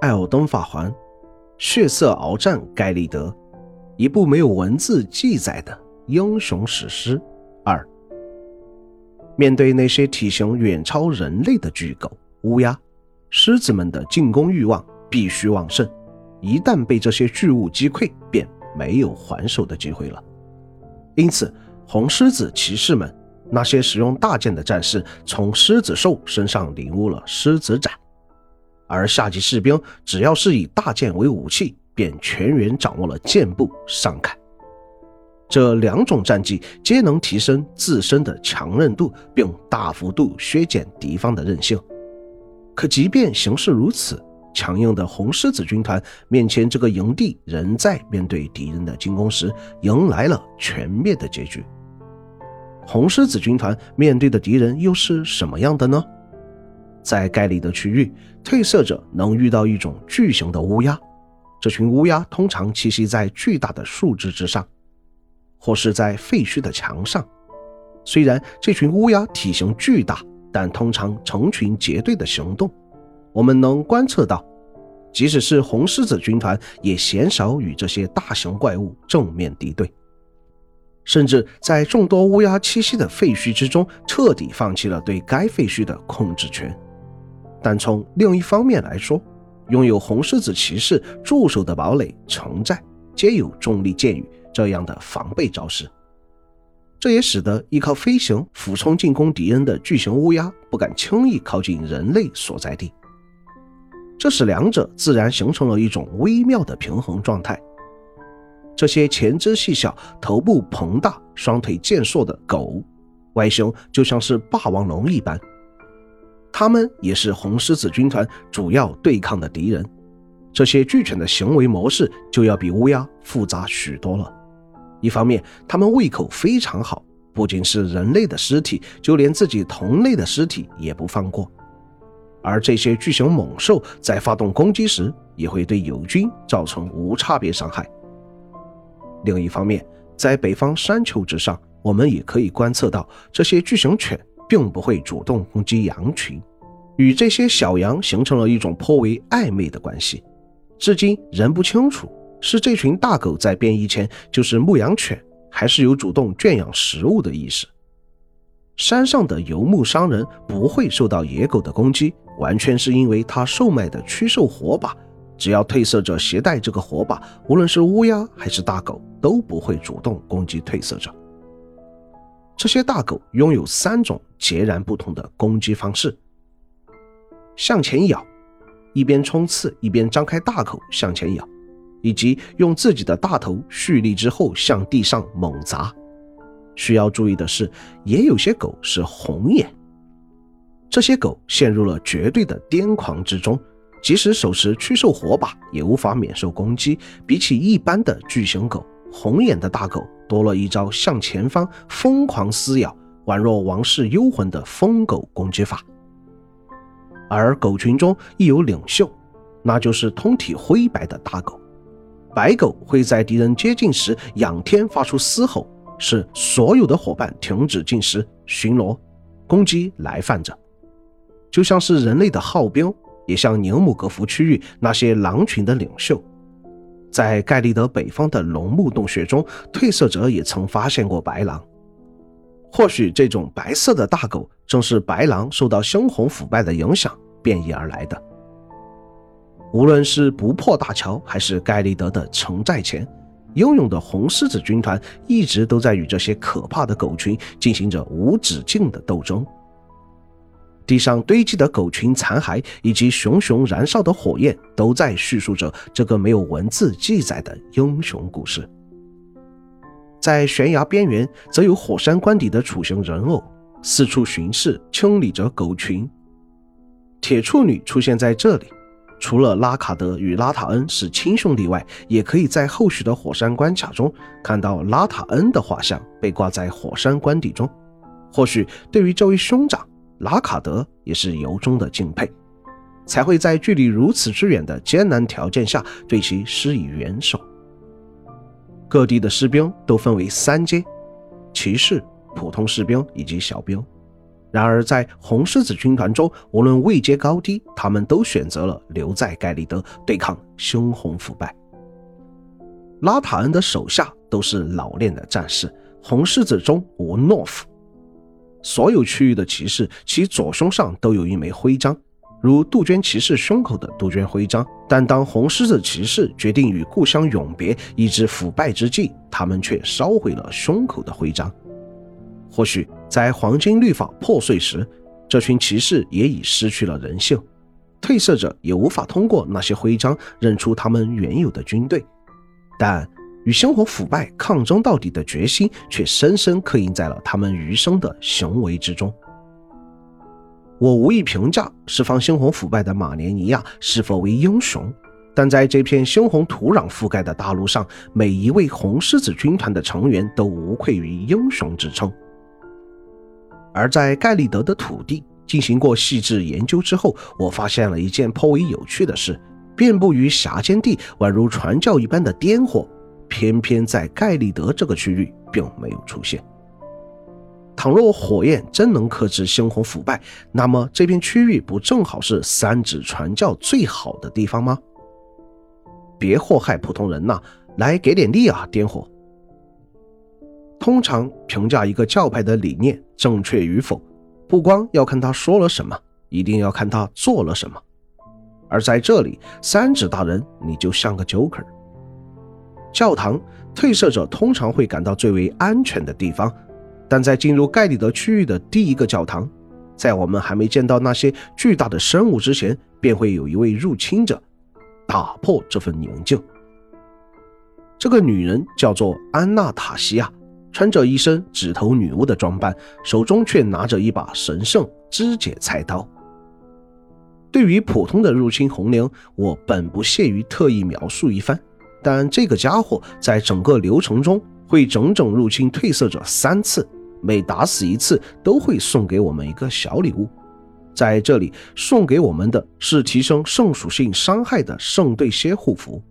艾尔登法环，血色鏖战盖利德，一部没有文字记载的英雄史诗。二，面对那些体型远超人类的巨狗、乌鸦，狮子们的进攻欲望必须旺盛。一旦被这些巨物击溃，便没有还手的机会了。因此，红狮子骑士们那些使用大剑的战士，从狮子兽身上领悟了狮子斩；而下级士兵只要是以大剑为武器，便全员掌握了剑步上砍。这两种战技皆能提升自身的强韧度，并大幅度削减敌方的韧性。可即便形势如此，强硬的红狮子军团面前，这个营地仍在面对敌人的进攻时，迎来了全灭的结局。红狮子军团面对的敌人又是什么样的呢？在盖里的区域，褪色者能遇到一种巨型的乌鸦，这群乌鸦通常栖息在巨大的树枝之上，或是在废墟的墙上。虽然这群乌鸦体型巨大，但通常成群结队的行动。我们能观测到，即使是红狮子军团，也鲜少与这些大型怪物正面敌对，甚至在众多乌鸦栖息的废墟之中，彻底放弃了对该废墟的控制权。但从另一方面来说，拥有红狮子骑士驻守的堡垒、城寨，皆有重力箭雨这样的防备招式。这也使得依靠飞行俯冲进攻敌人的巨型乌鸦不敢轻易靠近人类所在地。这使两者自然形成了一种微妙的平衡状态。这些前肢细小、头部膨大、双腿健硕的狗，外形就像是霸王龙一般。它们也是红狮子军团主要对抗的敌人。这些巨犬的行为模式就要比乌鸦复杂许多了。一方面，它们胃口非常好，不仅是人类的尸体，就连自己同类的尸体也不放过。而这些巨型猛兽在发动攻击时，也会对友军造成无差别伤害。另一方面，在北方山丘之上，我们也可以观测到，这些巨型犬并不会主动攻击羊群，与这些小羊形成了一种颇为暧昧的关系。至今仍不清楚，是这群大狗在变异前就是牧羊犬，还是有主动圈养食物的意识。山上的游牧商人不会受到野狗的攻击。完全是因为他售卖的驱兽火把，只要褪色者携带这个火把，无论是乌鸦还是大狗都不会主动攻击褪色者。这些大狗拥有三种截然不同的攻击方式：向前咬，一边冲刺一边张开大口向前咬，以及用自己的大头蓄力之后向地上猛砸。需要注意的是，也有些狗是红眼。这些狗陷入了绝对的癫狂之中，即使手持驱兽火把，也无法免受攻击。比起一般的巨型狗，红眼的大狗多了一招向前方疯狂撕咬，宛若王室幽魂的疯狗攻击法。而狗群中亦有领袖，那就是通体灰白的大狗。白狗会在敌人接近时仰天发出嘶吼，使所有的伙伴停止进食、巡逻、攻击来犯者。就像是人类的号标，也像宁姆格福区域那些狼群的领袖，在盖利德北方的龙木洞穴中，褪色者也曾发现过白狼。或许这种白色的大狗正是白狼受到猩红腐败的影响变异而来的。无论是不破大桥，还是盖利德的城寨前，英勇的红狮子军团一直都在与这些可怕的狗群进行着无止境的斗争。地上堆积的狗群残骸以及熊熊燃烧的火焰，都在叙述着这个没有文字记载的英雄故事。在悬崖边缘，则有火山关底的楚雄人偶，四处巡视，清理着狗群。铁处女出现在这里，除了拉卡德与拉塔恩是亲兄弟外，也可以在后续的火山关卡中看到拉塔恩的画像被挂在火山关底中。或许对于这位兄长。拉卡德也是由衷的敬佩，才会在距离如此之远的艰难条件下对其施以援手。各地的士兵都分为三阶：骑士、普通士兵以及小兵。然而，在红狮子军团中，无论位阶高低，他们都选择了留在盖利德对抗猩红腐败。拉塔恩的手下都是老练的战士，红狮子中无懦夫。所有区域的骑士，其左胸上都有一枚徽章，如杜鹃骑士胸口的杜鹃徽章。但当红狮子骑士决定与故乡永别，以至腐败之际，他们却烧毁了胸口的徽章。或许在黄金律法破碎时，这群骑士也已失去了人性，褪色者也无法通过那些徽章认出他们原有的军队，但与星火腐败抗争到底的决心却深深刻印在了他们余生的行为之中。我无意评价释放猩红腐败的马连尼亚是否为英雄，但在这片猩红土壤覆盖的大陆上，每一位红狮子军团的成员都无愧于英雄之称。而在盖利德的土地进行过细致研究之后，我发现了一件颇为有趣的事：遍布于峡间地、宛如传教一般的颠火，偏偏在盖利德这个区域并没有出现。倘若火焰真能克制猩红腐败，那么这片区域不正好是三指传教最好的地方吗？别祸害普通人呐！来给点力啊，颠火！通常评价一个教派的理念正确与否，不光要看他说了什么，一定要看他做了什么。而在这里，三指大人你就像个 Joker。教堂，褪色者通常会感到最为安全的地方，但在进入盖里德区域的第一个教堂，在我们还没见到那些巨大的生物之前，便会有一位入侵者打破这份宁静。这个女人叫做安娜塔西亚。穿着一身指头女巫的装扮，手中却拿着一把神圣肢解菜刀。对于普通的入侵红娘，我本不屑于特意描述一番，但这个家伙在整个流程中会整整入侵褪色者三次，每打死一次都会送给我们一个小礼物。在这里送给我们的是提升圣属性伤害的圣对蝎护符。